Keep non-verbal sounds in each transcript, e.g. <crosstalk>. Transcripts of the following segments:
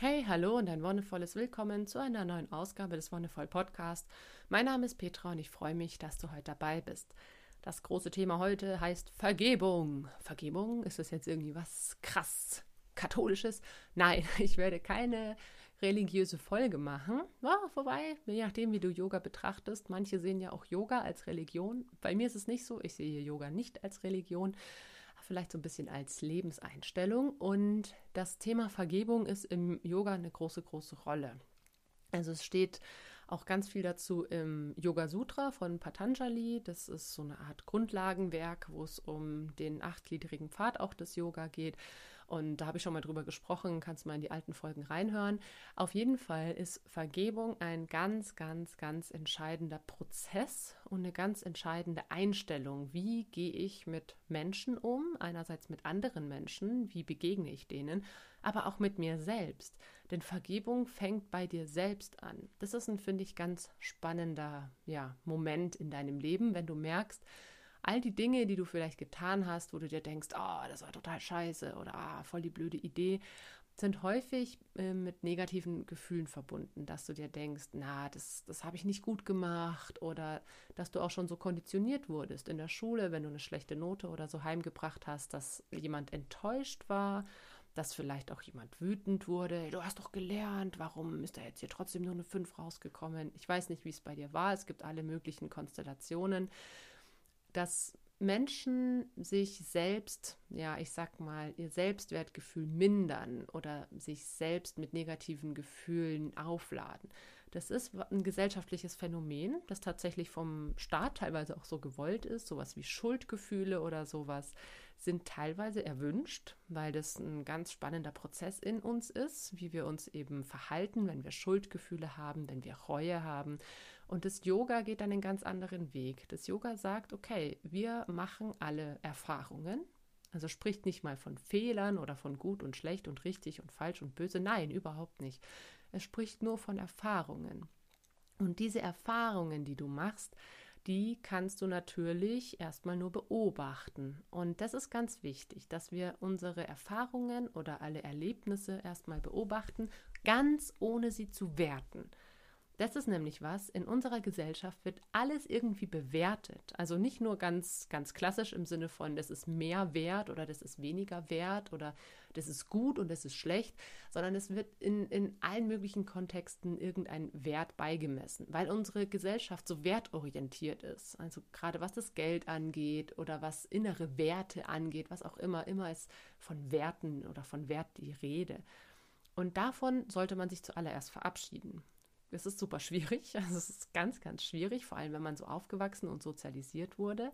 Hey, hallo und ein wundervolles Willkommen zu einer neuen Ausgabe des Wonderful Podcast. Mein Name ist Petra und ich freue mich, dass du heute dabei bist. Das große Thema heute heißt Vergebung. Vergebung, ist das jetzt irgendwie was krass katholisches? Nein, <laughs> ich werde keine religiöse Folge machen. Ja, vorbei, je nachdem, wie du Yoga betrachtest. Manche sehen ja auch Yoga als Religion. Bei mir ist es nicht so. Ich sehe Yoga nicht als Religion vielleicht so ein bisschen als Lebenseinstellung. Und das Thema Vergebung ist im Yoga eine große, große Rolle. Also es steht auch ganz viel dazu im Yoga Sutra von Patanjali. Das ist so eine Art Grundlagenwerk, wo es um den achtgliedrigen Pfad auch des Yoga geht. Und da habe ich schon mal drüber gesprochen, kannst mal in die alten Folgen reinhören. Auf jeden Fall ist Vergebung ein ganz, ganz, ganz entscheidender Prozess und eine ganz entscheidende Einstellung. Wie gehe ich mit Menschen um? Einerseits mit anderen Menschen, wie begegne ich denen, aber auch mit mir selbst. Denn Vergebung fängt bei dir selbst an. Das ist ein, finde ich, ganz spannender ja, Moment in deinem Leben, wenn du merkst, all die Dinge, die du vielleicht getan hast, wo du dir denkst, oh, das war total scheiße oder ah, voll die blöde Idee, sind häufig äh, mit negativen Gefühlen verbunden, dass du dir denkst, na, das, das habe ich nicht gut gemacht oder dass du auch schon so konditioniert wurdest in der Schule, wenn du eine schlechte Note oder so heimgebracht hast, dass jemand enttäuscht war, dass vielleicht auch jemand wütend wurde, du hast doch gelernt, warum ist da jetzt hier trotzdem nur eine 5 rausgekommen? Ich weiß nicht, wie es bei dir war, es gibt alle möglichen Konstellationen dass Menschen sich selbst, ja, ich sag mal, ihr Selbstwertgefühl mindern oder sich selbst mit negativen Gefühlen aufladen. Das ist ein gesellschaftliches Phänomen, das tatsächlich vom Staat teilweise auch so gewollt ist. Sowas wie Schuldgefühle oder sowas sind teilweise erwünscht, weil das ein ganz spannender Prozess in uns ist, wie wir uns eben verhalten, wenn wir Schuldgefühle haben, wenn wir Reue haben und das Yoga geht dann einen ganz anderen Weg. Das Yoga sagt, okay, wir machen alle Erfahrungen. Also spricht nicht mal von Fehlern oder von gut und schlecht und richtig und falsch und böse. Nein, überhaupt nicht. Es spricht nur von Erfahrungen. Und diese Erfahrungen, die du machst, die kannst du natürlich erstmal nur beobachten. Und das ist ganz wichtig, dass wir unsere Erfahrungen oder alle Erlebnisse erstmal beobachten, ganz ohne sie zu werten. Das ist nämlich was, in unserer Gesellschaft wird alles irgendwie bewertet. Also nicht nur ganz, ganz klassisch im Sinne von, das ist mehr wert oder das ist weniger wert oder das ist gut und das ist schlecht, sondern es wird in, in allen möglichen Kontexten irgendein Wert beigemessen, weil unsere Gesellschaft so wertorientiert ist. Also gerade was das Geld angeht oder was innere Werte angeht, was auch immer, immer ist von Werten oder von Wert die Rede. Und davon sollte man sich zuallererst verabschieden es ist super schwierig. <laughs> Also es ist ganz, ganz schwierig, vor allem wenn man so aufgewachsen und sozialisiert wurde.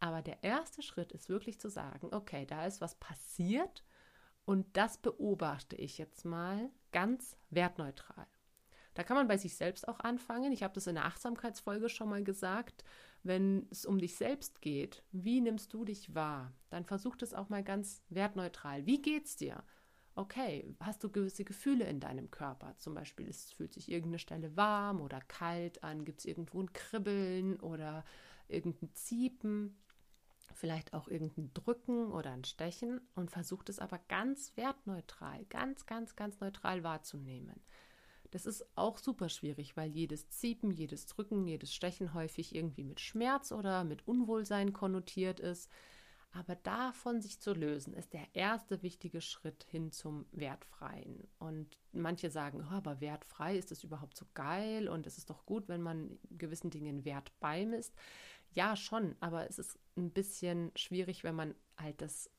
Aber der erste Schritt ist wirklich zu sagen, okay, da ist was passiert und das beobachte ich jetzt mal ganz wertneutral. Da kann man bei sich selbst auch anfangen. Ich habe das in der Achtsamkeitsfolge schon mal gesagt. Wenn es um dich selbst geht, wie nimmst du dich wahr? Dann versuch das auch mal ganz wertneutral. Wie geht's dir? Okay, hast du gewisse Gefühle in deinem Körper? Zum Beispiel, es fühlt sich irgendeine Stelle warm oder kalt an, gibt es irgendwo ein Kribbeln oder irgendein Ziepen, vielleicht auch irgendein Drücken oder ein Stechen und versucht es aber ganz wertneutral, ganz, ganz, ganz neutral wahrzunehmen. Das ist auch super schwierig, weil jedes Ziepen, jedes Drücken, jedes Stechen häufig irgendwie mit Schmerz oder mit Unwohlsein konnotiert ist. Aber davon sich zu lösen, ist der erste wichtige Schritt hin zum Wertfreien. Und manche sagen, oh, aber wertfrei, ist das überhaupt so geil? Und es ist doch gut, wenn man gewissen Dingen Wert beimisst. Ja, schon, aber es ist ein bisschen schwierig, wenn man halt das,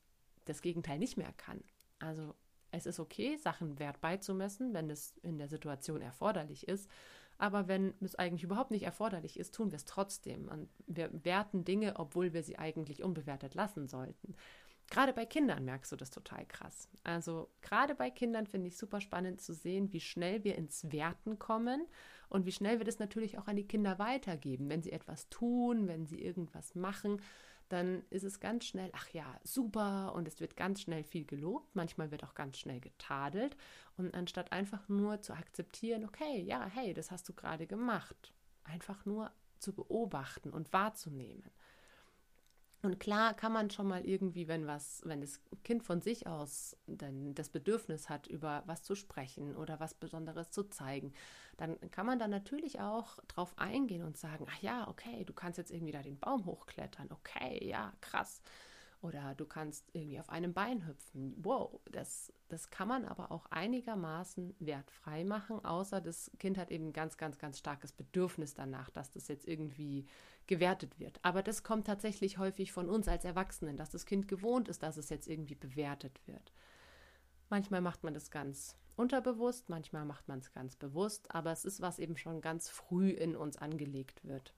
das Gegenteil nicht mehr kann. Also es ist okay, Sachen Wert beizumessen, wenn es in der Situation erforderlich ist. Aber wenn es eigentlich überhaupt nicht erforderlich ist, tun wir es trotzdem. Und wir werten Dinge, obwohl wir sie eigentlich unbewertet lassen sollten. Gerade bei Kindern merkst du das total krass. Also gerade bei Kindern finde ich super spannend zu sehen, wie schnell wir ins Werten kommen und wie schnell wir das natürlich auch an die Kinder weitergeben. Wenn sie etwas tun, wenn sie irgendwas machen, dann ist es ganz schnell, ach ja, super. Und es wird ganz schnell viel gelobt, manchmal wird auch ganz schnell getadelt. Und anstatt einfach nur zu akzeptieren, okay, ja, hey, das hast du gerade gemacht, einfach nur zu beobachten und wahrzunehmen. Und klar kann man schon mal irgendwie, wenn was, wenn das Kind von sich aus dann das Bedürfnis hat, über was zu sprechen oder was Besonderes zu zeigen, dann kann man da natürlich auch drauf eingehen und sagen, ach ja, okay, du kannst jetzt irgendwie da den Baum hochklettern, okay, ja, krass. Oder du kannst irgendwie auf einem Bein hüpfen. Wow, das, das kann man aber auch einigermaßen wertfrei machen, außer das Kind hat eben ganz, ganz, ganz starkes Bedürfnis danach, dass das jetzt irgendwie gewertet wird. Aber das kommt tatsächlich häufig von uns als Erwachsenen, dass das Kind gewohnt ist, dass es jetzt irgendwie bewertet wird. Manchmal macht man das ganz unterbewusst, manchmal macht man es ganz bewusst, aber es ist was eben schon ganz früh in uns angelegt wird.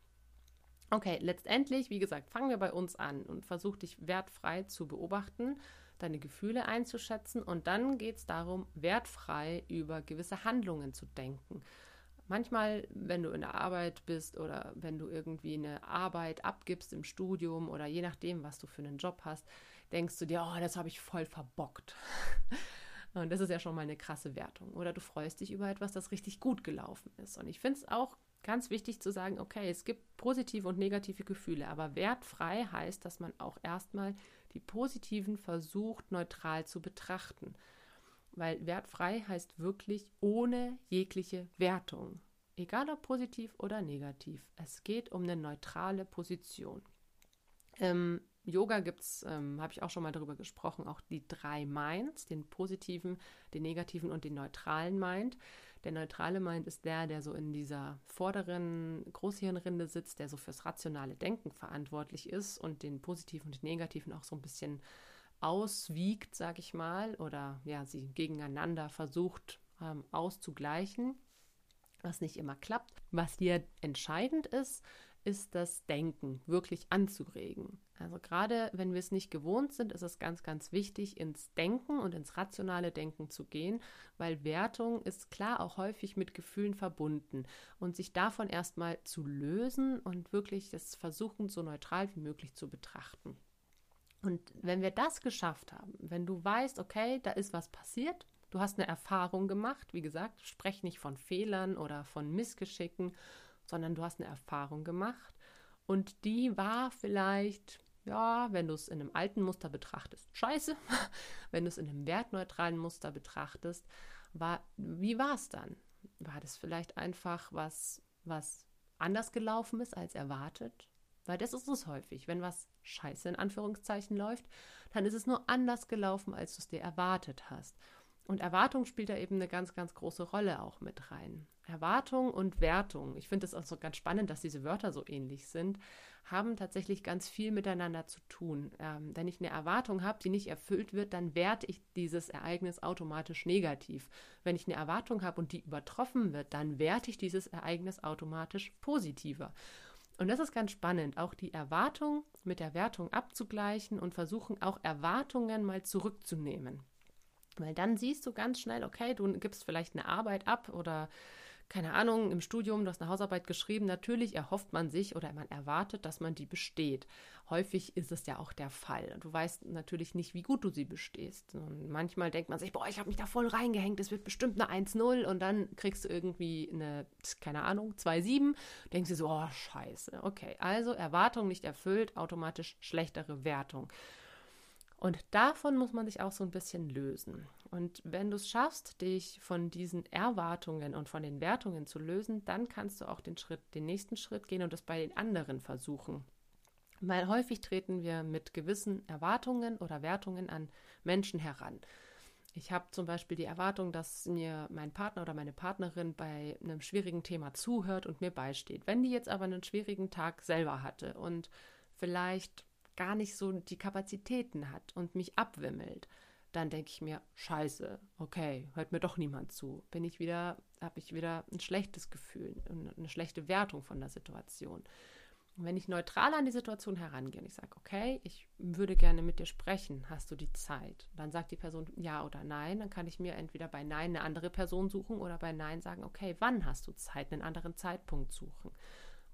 Okay, letztendlich, wie gesagt, fangen wir bei uns an und versuch dich wertfrei zu beobachten, deine Gefühle einzuschätzen und dann geht es darum, wertfrei über gewisse Handlungen zu denken. Manchmal, wenn du in der Arbeit bist oder wenn du irgendwie eine Arbeit abgibst im Studium oder je nachdem, was du für einen Job hast, denkst du dir, oh, das habe ich voll verbockt. <laughs> Und das ist ja schon mal eine krasse Wertung. Oder du freust dich über etwas, das richtig gut gelaufen ist. Und ich finde es auch ganz wichtig zu sagen, okay, es gibt positive und negative Gefühle, aber wertfrei heißt, dass man auch erstmal die positiven versucht, neutral zu betrachten. Weil wertfrei heißt wirklich ohne jegliche Wertung. Egal ob positiv oder negativ. Es geht um eine neutrale Position. Ähm, Yoga gibt es, ähm, habe ich auch schon mal darüber gesprochen, auch die drei Minds, den positiven, den negativen und den neutralen Mind. Der neutrale Mind ist der, der so in dieser vorderen Großhirnrinde sitzt, der so fürs rationale Denken verantwortlich ist und den positiven und den negativen auch so ein bisschen auswiegt, sage ich mal, oder ja, sie gegeneinander versucht ähm, auszugleichen, was nicht immer klappt. Was hier entscheidend ist, ist das Denken wirklich anzuregen. Also gerade wenn wir es nicht gewohnt sind, ist es ganz, ganz wichtig, ins Denken und ins rationale Denken zu gehen, weil Wertung ist klar auch häufig mit Gefühlen verbunden und sich davon erstmal zu lösen und wirklich das versuchen, so neutral wie möglich zu betrachten. Und wenn wir das geschafft haben, wenn du weißt, okay, da ist was passiert, du hast eine Erfahrung gemacht, wie gesagt, sprech nicht von Fehlern oder von Missgeschicken, sondern du hast eine Erfahrung gemacht und die war vielleicht, ja, wenn du es in einem alten Muster betrachtest, scheiße. <laughs> wenn du es in einem wertneutralen Muster betrachtest, war, wie war es dann? War das vielleicht einfach was, was anders gelaufen ist als erwartet? Weil das ist es häufig. Wenn was scheiße in Anführungszeichen läuft, dann ist es nur anders gelaufen, als du es dir erwartet hast. Und Erwartung spielt da eben eine ganz, ganz große Rolle auch mit rein. Erwartung und Wertung, ich finde es auch so ganz spannend, dass diese Wörter so ähnlich sind, haben tatsächlich ganz viel miteinander zu tun. Ähm, wenn ich eine Erwartung habe, die nicht erfüllt wird, dann werte ich dieses Ereignis automatisch negativ. Wenn ich eine Erwartung habe und die übertroffen wird, dann werte ich dieses Ereignis automatisch positiver. Und das ist ganz spannend, auch die Erwartung mit der Wertung abzugleichen und versuchen auch Erwartungen mal zurückzunehmen. Weil dann siehst du ganz schnell, okay, du gibst vielleicht eine Arbeit ab oder keine Ahnung, im Studium, du hast eine Hausarbeit geschrieben, natürlich erhofft man sich oder man erwartet, dass man die besteht. Häufig ist es ja auch der Fall. Du weißt natürlich nicht, wie gut du sie bestehst. Und manchmal denkt man sich, boah, ich habe mich da voll reingehängt, es wird bestimmt eine 1-0 und dann kriegst du irgendwie eine, keine Ahnung, 2-7. Denkst du so, oh, scheiße. Okay, also Erwartung nicht erfüllt, automatisch schlechtere Wertung. Und davon muss man sich auch so ein bisschen lösen. Und wenn du es schaffst, dich von diesen Erwartungen und von den Wertungen zu lösen, dann kannst du auch den Schritt, den nächsten Schritt gehen und es bei den anderen versuchen. Weil häufig treten wir mit gewissen Erwartungen oder Wertungen an Menschen heran. Ich habe zum Beispiel die Erwartung, dass mir mein Partner oder meine Partnerin bei einem schwierigen Thema zuhört und mir beisteht. Wenn die jetzt aber einen schwierigen Tag selber hatte und vielleicht gar nicht so die Kapazitäten hat und mich abwimmelt, dann denke ich mir, scheiße, okay, hört mir doch niemand zu. Bin ich wieder, habe ich wieder ein schlechtes Gefühl, eine schlechte Wertung von der Situation. Und wenn ich neutral an die Situation herangehe und ich sage, okay, ich würde gerne mit dir sprechen, hast du die Zeit? Dann sagt die Person ja oder nein, dann kann ich mir entweder bei Nein eine andere Person suchen oder bei Nein sagen, okay, wann hast du Zeit, einen anderen Zeitpunkt suchen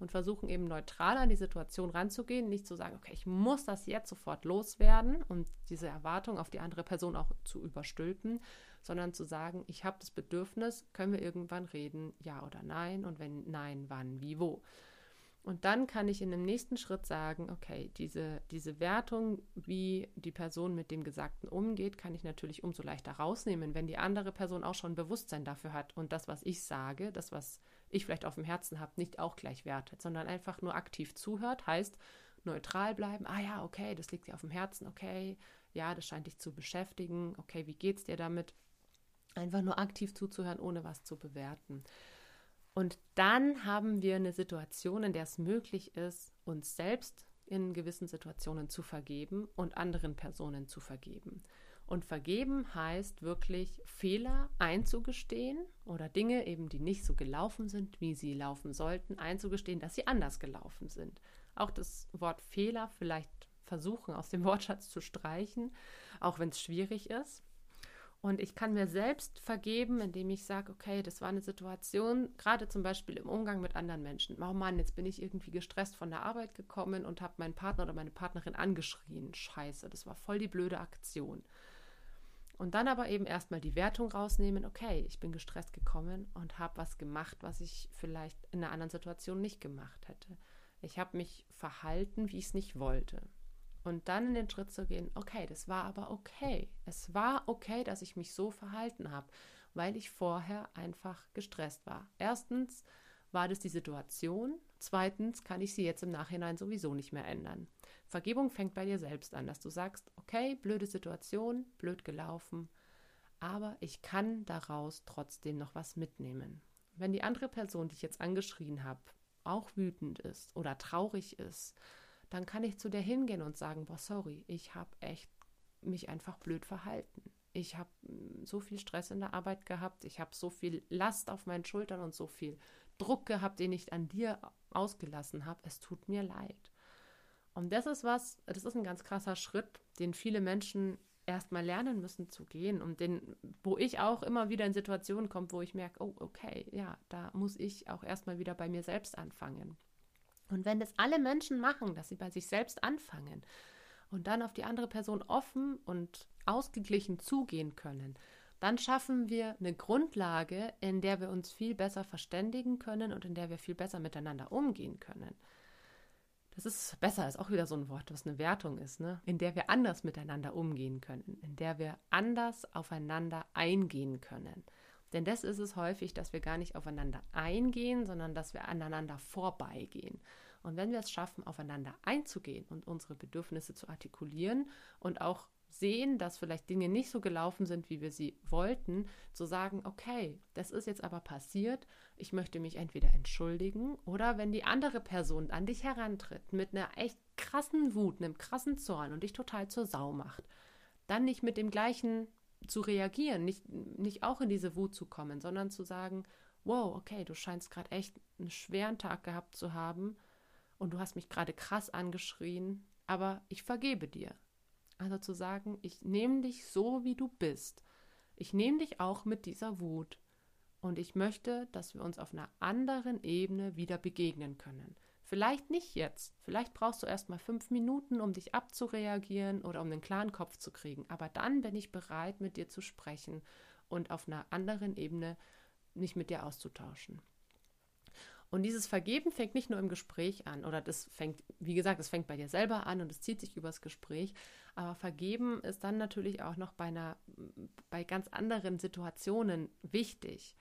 und versuchen eben neutral an die Situation ranzugehen, nicht zu sagen, okay, ich muss das jetzt sofort loswerden und diese Erwartung auf die andere Person auch zu überstülpen, sondern zu sagen, ich habe das Bedürfnis, können wir irgendwann reden, ja oder nein und wenn nein, wann, wie, wo. Und dann kann ich in dem nächsten Schritt sagen, okay, diese, diese Wertung, wie die Person mit dem Gesagten umgeht, kann ich natürlich umso leichter rausnehmen, wenn die andere Person auch schon Bewusstsein dafür hat und das, was ich sage, das, was ich vielleicht auf dem Herzen habe, nicht auch gleich wertet, sondern einfach nur aktiv zuhört, heißt neutral bleiben. Ah ja, okay, das liegt dir auf dem Herzen, okay, ja, das scheint dich zu beschäftigen, okay, wie geht's dir damit? Einfach nur aktiv zuzuhören, ohne was zu bewerten. Und dann haben wir eine Situation, in der es möglich ist, uns selbst in gewissen Situationen zu vergeben und anderen Personen zu vergeben. Und vergeben heißt wirklich Fehler einzugestehen oder Dinge eben, die nicht so gelaufen sind, wie sie laufen sollten, einzugestehen, dass sie anders gelaufen sind. Auch das Wort Fehler vielleicht versuchen aus dem <laughs> Wortschatz zu streichen, auch wenn es schwierig ist. Und ich kann mir selbst vergeben, indem ich sage, okay, das war eine Situation, gerade zum Beispiel im Umgang mit anderen Menschen. Oh Mann, jetzt bin ich irgendwie gestresst von der Arbeit gekommen und habe meinen Partner oder meine Partnerin angeschrien. Scheiße, das war voll die blöde Aktion. Und dann aber eben erstmal die Wertung rausnehmen, okay, ich bin gestresst gekommen und habe was gemacht, was ich vielleicht in einer anderen Situation nicht gemacht hätte. Ich habe mich verhalten, wie ich es nicht wollte. Und dann in den Schritt zu gehen, okay, das war aber okay. Es war okay, dass ich mich so verhalten habe, weil ich vorher einfach gestresst war. Erstens war das die Situation. Zweitens kann ich sie jetzt im Nachhinein sowieso nicht mehr ändern. Vergebung fängt bei dir selbst an, dass du sagst, okay, blöde Situation, blöd gelaufen, aber ich kann daraus trotzdem noch was mitnehmen. Wenn die andere Person, die ich jetzt angeschrien habe, auch wütend ist oder traurig ist, dann kann ich zu der hingehen und sagen, boah, sorry, ich habe echt mich einfach blöd verhalten. Ich habe mm, so viel Stress in der Arbeit gehabt, ich habe so viel Last auf meinen Schultern und so viel Druck gehabt, den ich an dir ausgelassen habe. Es tut mir leid. Und das ist was, das ist ein ganz krasser Schritt, den viele Menschen erstmal lernen müssen zu gehen und den, wo ich auch immer wieder in Situationen komme, wo ich merke, oh, okay, ja, da muss ich auch erstmal wieder bei mir selbst anfangen. Und wenn das alle Menschen machen, dass sie bei sich selbst anfangen und dann auf die andere Person offen und ausgeglichen zugehen können, dann schaffen wir eine Grundlage, in der wir uns viel besser verständigen können und in der wir viel besser miteinander umgehen können. Das ist besser, ist auch wieder so ein Wort, was eine Wertung ist, ne? in der wir anders miteinander umgehen können, in der wir anders aufeinander eingehen können. Denn das ist es häufig, dass wir gar nicht aufeinander eingehen, sondern dass wir aneinander vorbeigehen. Und wenn wir es schaffen, aufeinander einzugehen und unsere Bedürfnisse zu artikulieren und auch sehen, dass vielleicht Dinge nicht so gelaufen sind, wie wir sie wollten, zu sagen, okay, das ist jetzt aber passiert, ich möchte mich entweder entschuldigen oder wenn die andere Person an dich herantritt mit einer echt krassen Wut, einem krassen Zorn und dich total zur Sau macht, dann nicht mit dem gleichen zu reagieren, nicht, nicht auch in diese Wut zu kommen, sondern zu sagen, wow, okay, du scheinst gerade echt einen schweren Tag gehabt zu haben und du hast mich gerade krass angeschrien, aber ich vergebe dir. Also zu sagen, ich nehme dich so, wie du bist. Ich nehme dich auch mit dieser Wut. Und ich möchte, dass wir uns auf einer anderen Ebene wieder begegnen können. Vielleicht nicht jetzt. Vielleicht brauchst du erst mal fünf Minuten, um dich abzureagieren oder um den klaren Kopf zu kriegen. Aber dann bin ich bereit, mit dir zu sprechen und auf einer anderen Ebene mich mit dir auszutauschen. Und dieses Vergeben fängt nicht nur im Gespräch an, oder das fängt, wie gesagt, es fängt bei dir selber an und es zieht sich übers Gespräch. Aber Vergeben ist dann natürlich auch noch bei einer, bei ganz anderen Situationen wichtig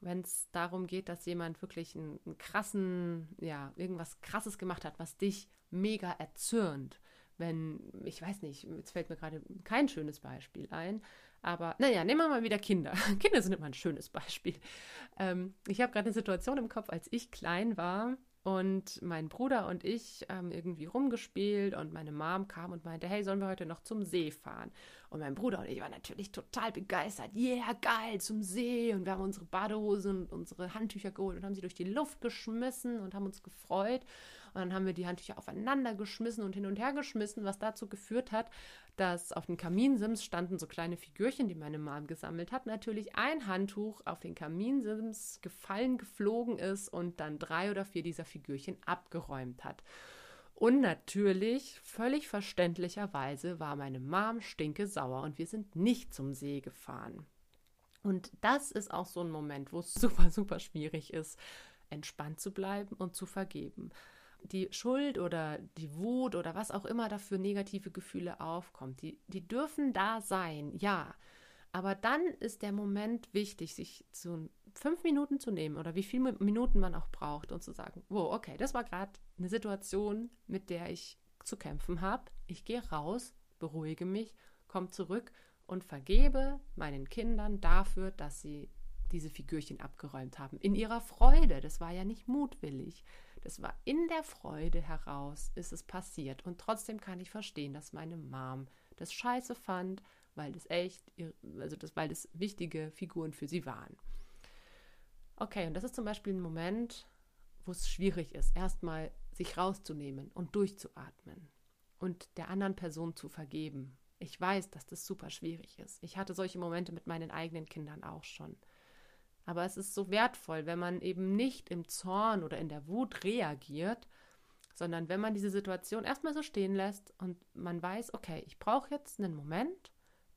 wenn es darum geht, dass jemand wirklich einen, einen, krassen, ja, irgendwas krasses gemacht hat, was dich mega erzürnt. Wenn, ich weiß nicht, jetzt fällt mir gerade kein schönes Beispiel ein, aber naja, nehmen wir mal wieder Kinder. <laughs> Kinder sind immer ein schönes Beispiel. Ähm, ich habe gerade eine Situation im Kopf, als ich klein war und mein Bruder und ich haben irgendwie rumgespielt und meine Mom kam und meinte, hey, sollen wir heute noch zum See fahren? Und mein Bruder und ich waren natürlich total begeistert. Yeah, geil, zum See. Und wir haben unsere Badehosen und unsere Handtücher geholt und haben sie durch die Luft geschmissen und haben uns gefreut. Und dann haben wir die Handtücher aufeinander geschmissen und hin und her geschmissen, was dazu geführt hat, dass auf den Kaminsims standen so kleine Figürchen, die meine Mom gesammelt hat. Natürlich ein Handtuch auf den Kaminsims gefallen, geflogen ist und dann drei oder vier dieser Figürchen abgeräumt hat. Und natürlich, völlig verständlicherweise, war meine Mom stinke sauer und wir sind nicht zum See gefahren. Und das ist auch so ein Moment, wo es <laughs> super, super schwierig ist, entspannt zu bleiben und zu vergeben. Die Schuld oder die Wut oder was auch immer dafür negative Gefühle aufkommt, die, die dürfen da sein, ja. Aber dann ist der Moment wichtig, sich zu fünf Minuten zu nehmen oder wie viele Minuten man auch braucht und zu sagen, wow, okay, das war gerade eine Situation, mit der ich zu kämpfen habe. Ich gehe raus, beruhige mich, komme zurück und vergebe meinen Kindern dafür, dass sie diese Figürchen abgeräumt haben. In ihrer Freude. Das war ja nicht mutwillig. Das war in der Freude heraus, ist es passiert. Und trotzdem kann ich verstehen, dass meine Mom das scheiße fand, weil das echt, also das, weil das wichtige Figuren für sie waren. Okay, und das ist zum Beispiel ein Moment, wo es schwierig ist, erstmal sich rauszunehmen und durchzuatmen und der anderen Person zu vergeben. Ich weiß, dass das super schwierig ist. Ich hatte solche Momente mit meinen eigenen Kindern auch schon. Aber es ist so wertvoll, wenn man eben nicht im Zorn oder in der Wut reagiert, sondern wenn man diese Situation erstmal so stehen lässt und man weiß, okay, ich brauche jetzt einen Moment,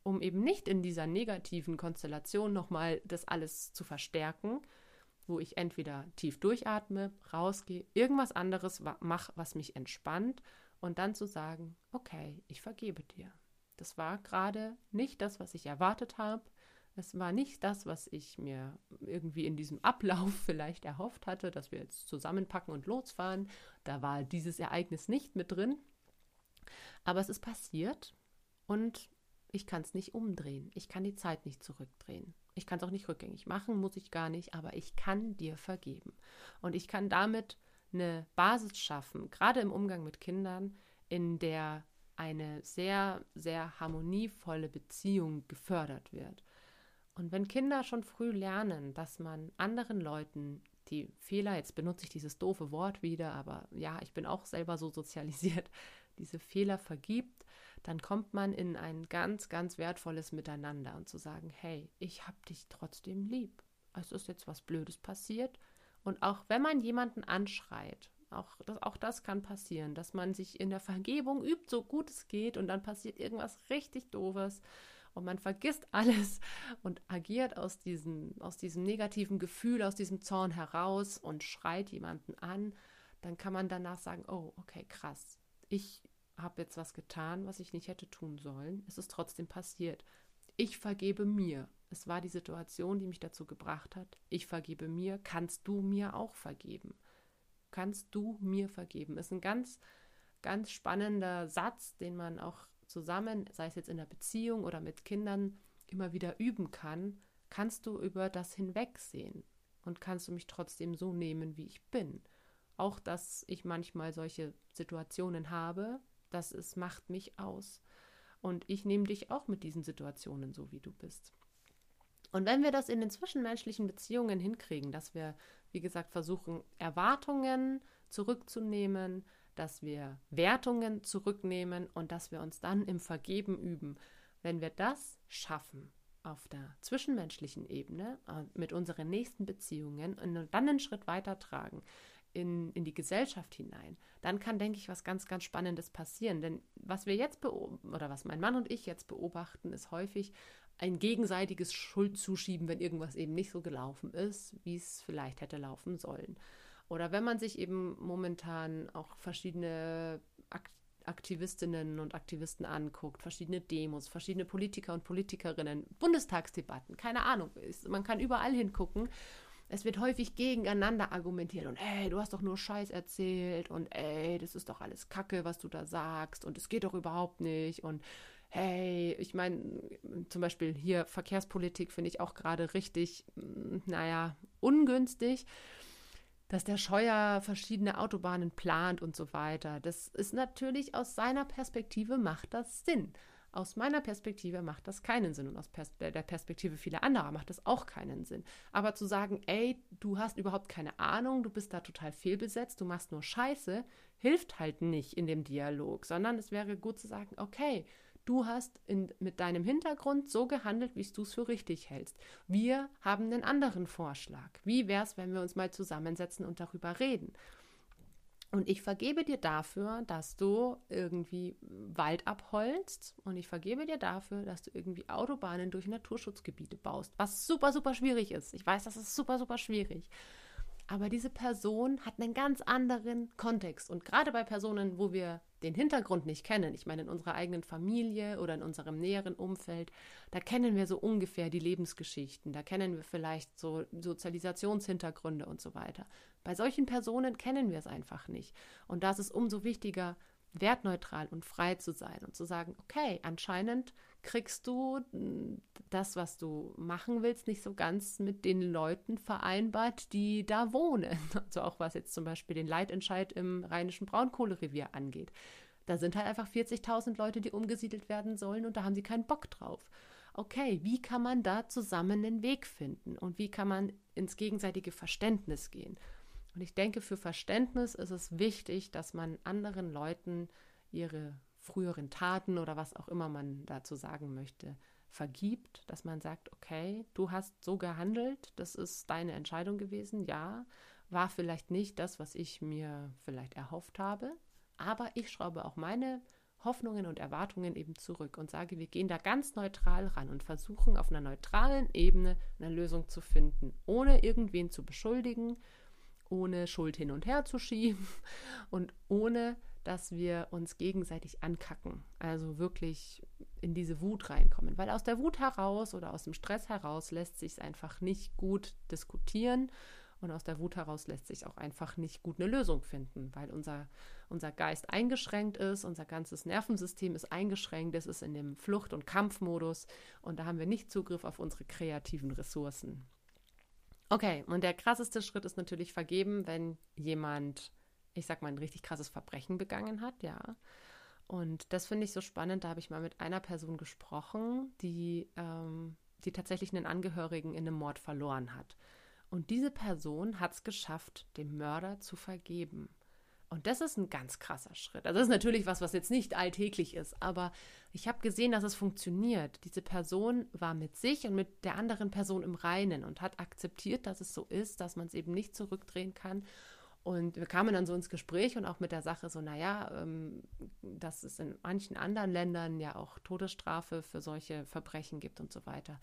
um eben nicht in dieser negativen Konstellation nochmal das alles zu verstärken, wo ich entweder tief durchatme, rausgehe, irgendwas anderes mache, was mich entspannt und dann zu sagen, okay, ich vergebe dir. Das war gerade nicht das, was ich erwartet habe. Es war nicht das, was ich mir irgendwie in diesem Ablauf <laughs> vielleicht erhofft hatte, dass wir jetzt zusammenpacken und losfahren. Da war dieses Ereignis nicht mit drin. Aber es ist passiert und ich kann es nicht umdrehen. Ich kann die Zeit nicht zurückdrehen. Ich kann es auch nicht rückgängig machen, muss ich gar nicht, aber ich kann dir vergeben. Und ich kann damit eine Basis schaffen, gerade im Umgang mit Kindern, in der eine sehr, sehr harmonievolle Beziehung gefördert wird. Und wenn Kinder schon früh lernen, dass man anderen Leuten die Fehler, jetzt benutze ich dieses doofe Wort wieder, aber ja, ich bin auch selber so sozialisiert, <laughs> diese Fehler vergibt, dann kommt man in ein ganz, ganz wertvolles Miteinander und zu sagen, hey, ich hab dich trotzdem lieb. Es ist jetzt was Blödes passiert. Und auch wenn man jemanden anschreit, auch das, auch das kann passieren, dass man sich in der Vergebung übt, so gut es geht, und dann passiert irgendwas richtig Doofes und man vergisst <laughs> alles und agiert aus diesem, aus diesem negativen Gefühl, aus diesem Zorn heraus und schreit jemanden an, dann kann man danach sagen, oh, okay, krass, ich habe jetzt was getan, was ich nicht hätte tun sollen. Es ist trotzdem passiert. Ich vergebe mir. Es war die Situation, die mich dazu gebracht hat. Ich vergebe mir. Kannst du mir auch vergeben? Kannst du mir vergeben? Ist ein ganz, ganz spannender Satz, den man auch zusammen, sei es jetzt in der Beziehung oder mit Kindern, immer wieder üben kann, kannst du über das hinwegsehen und kannst du mich trotzdem so nehmen, wie ich bin. Auch, dass ich manchmal solche Situationen habe, das ist, macht mich aus. Und ich nehme dich auch mit diesen Situationen so, wie du bist. Und wenn wir das in den zwischenmenschlichen Beziehungen hinkriegen, dass wir, wie gesagt, versuchen, Erwartungen zurückzunehmen, dass wir Wertungen zurücknehmen und dass wir uns dann im Vergeben üben. Wenn wir das schaffen auf der zwischenmenschlichen Ebene äh, mit unseren nächsten Beziehungen und dann einen Schritt weiter tragen in, in die Gesellschaft hinein, dann kann, denke ich, was ganz, ganz Spannendes passieren. Denn was wir jetzt beobachten, oder was mein Mann und ich jetzt beobachten, ist häufig ein gegenseitiges Schuldzuschieben, wenn irgendwas eben nicht so gelaufen ist, wie es vielleicht hätte laufen sollen. Oder wenn man sich eben momentan auch verschiedene Aktivistinnen und Aktivisten anguckt, verschiedene Demos, verschiedene Politiker und Politikerinnen, Bundestagsdebatten, keine Ahnung, man kann überall hingucken. Es wird häufig gegeneinander argumentiert und ey, du hast doch nur Scheiß erzählt und ey, das ist doch alles Kacke, was du da sagst und es geht doch überhaupt nicht und hey, ich meine, zum Beispiel hier Verkehrspolitik finde ich auch gerade richtig, naja, ungünstig dass der Scheuer verschiedene Autobahnen plant und so weiter. Das ist natürlich aus seiner Perspektive macht das Sinn. Aus meiner Perspektive macht das keinen Sinn und aus Pers der Perspektive vieler anderer macht das auch keinen Sinn. Aber zu sagen, ey, du hast überhaupt keine Ahnung, du bist da total fehlbesetzt, du machst nur Scheiße, hilft halt nicht in dem Dialog, sondern es wäre gut zu sagen, okay, Du hast in, mit deinem Hintergrund so gehandelt, wie du es für richtig hältst. Wir haben einen anderen Vorschlag. Wie wäre es, wenn wir uns mal zusammensetzen und darüber reden? Und ich vergebe dir dafür, dass du irgendwie Wald abholzt und ich vergebe dir dafür, dass du irgendwie Autobahnen durch Naturschutzgebiete baust, was super, super schwierig ist. Ich weiß, das ist super, super schwierig. Aber diese Person hat einen ganz anderen Kontext. Und gerade bei Personen, wo wir den Hintergrund nicht kennen, ich meine in unserer eigenen Familie oder in unserem näheren Umfeld, da kennen wir so ungefähr die Lebensgeschichten, da kennen wir vielleicht so Sozialisationshintergründe und so weiter. Bei solchen Personen kennen wir es einfach nicht. Und da ist es umso wichtiger, wertneutral und frei zu sein und zu sagen, okay, anscheinend kriegst du hm, das, was du machen willst, nicht so ganz mit den Leuten vereinbart, die da wohnen. <laughs> Also auch was jetzt zum Beispiel den Leitentscheid im rheinischen Braunkohlerevier angeht. Da sind halt einfach 40.000 Leute, die umgesiedelt werden sollen und da haben sie keinen Bock drauf. Okay, wie kann man da zusammen den Weg finden und wie kann man ins gegenseitige Verständnis gehen? Und ich denke, für Verständnis ist es wichtig, dass man anderen Leuten ihre früheren Taten oder was auch immer man dazu sagen möchte, vergibt, dass man sagt, okay, du hast so gehandelt, das ist deine Entscheidung gewesen, ja, war vielleicht nicht das, was ich mir vielleicht erhofft habe, aber ich schraube auch meine Hoffnungen und Erwartungen eben zurück und sage, wir gehen da ganz neutral ran und versuchen auf einer neutralen Ebene eine Lösung zu finden, ohne irgendwen zu beschuldigen, ohne Schuld hin und her zu schieben <laughs> und ohne dass wir uns gegenseitig ankacken, also wirklich in diese Wut reinkommen. Weil aus der Wut heraus oder aus dem Stress heraus lässt sich es einfach nicht gut diskutieren und aus der Wut heraus lässt sich auch einfach nicht gut eine Lösung finden, weil unser, unser Geist eingeschränkt ist, unser ganzes Nervensystem ist eingeschränkt, es ist in dem Flucht- und Kampfmodus und da haben wir nicht Zugriff auf unsere kreativen Ressourcen. Okay, und der krasseste Schritt ist natürlich vergeben, wenn jemand ich sag mal, ein richtig krasses Verbrechen begangen hat, ja. Und das finde ich so spannend. Da habe ich mal mit einer Person gesprochen, die, ähm, die tatsächlich einen Angehörigen in einem Mord verloren hat. Und diese Person hat es geschafft, dem Mörder zu vergeben. Und das ist ein ganz krasser Schritt. Also das ist natürlich was, was jetzt nicht alltäglich ist, aber ich habe gesehen, dass es funktioniert. Diese Person war mit sich und mit der anderen Person im Reinen und hat akzeptiert, dass es so ist, dass man es eben nicht zurückdrehen kann und wir kamen dann so ins Gespräch und auch mit der Sache so, naja, ähm, dass es in manchen anderen Ländern ja auch Todesstrafe für solche Verbrechen gibt und so weiter.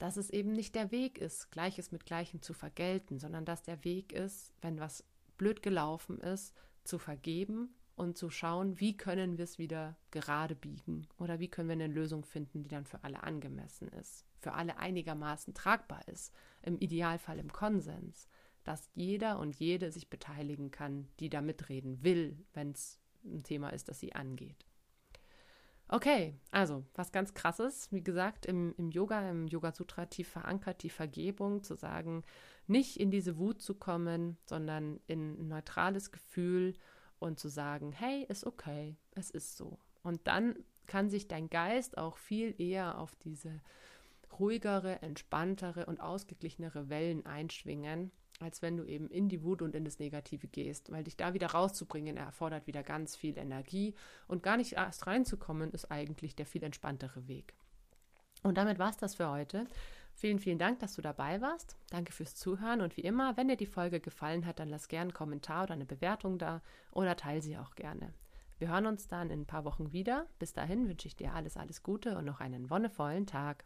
Dass es eben nicht der Weg ist, Gleiches mit Gleichem zu vergelten, sondern dass der Weg ist, wenn was blöd gelaufen ist, zu vergeben und zu schauen, wie können wir es wieder gerade biegen oder wie können wir eine Lösung finden, die dann für alle angemessen ist, für alle einigermaßen tragbar ist, im Idealfall im Konsens dass jeder und jede sich beteiligen kann, die da mitreden will, wenn es ein Thema ist, das sie angeht. Okay, also was ganz krasses, wie gesagt, im, im Yoga, im Yoga Sutra tief verankert, die Vergebung, zu sagen, nicht in diese Wut zu kommen, sondern in ein neutrales Gefühl und zu sagen, hey, ist okay, es ist so. Und dann kann sich dein Geist auch viel eher auf diese ruhigere, entspanntere und ausgeglichenere Wellen einschwingen als wenn du eben in die Wut und in das Negative gehst. Weil dich da wieder rauszubringen, erfordert wieder ganz viel Energie. Und gar nicht erst reinzukommen, ist eigentlich der viel entspanntere Weg. Und damit war es das für heute. Vielen, vielen Dank, dass du dabei warst. Danke fürs Zuhören. Und wie immer, wenn dir die Folge gefallen hat, dann lass gerne einen Kommentar oder eine Bewertung da oder teile sie auch gerne. Wir hören uns dann in ein paar Wochen wieder. Bis dahin wünsche ich dir alles, alles Gute und noch einen wonnevollen Tag.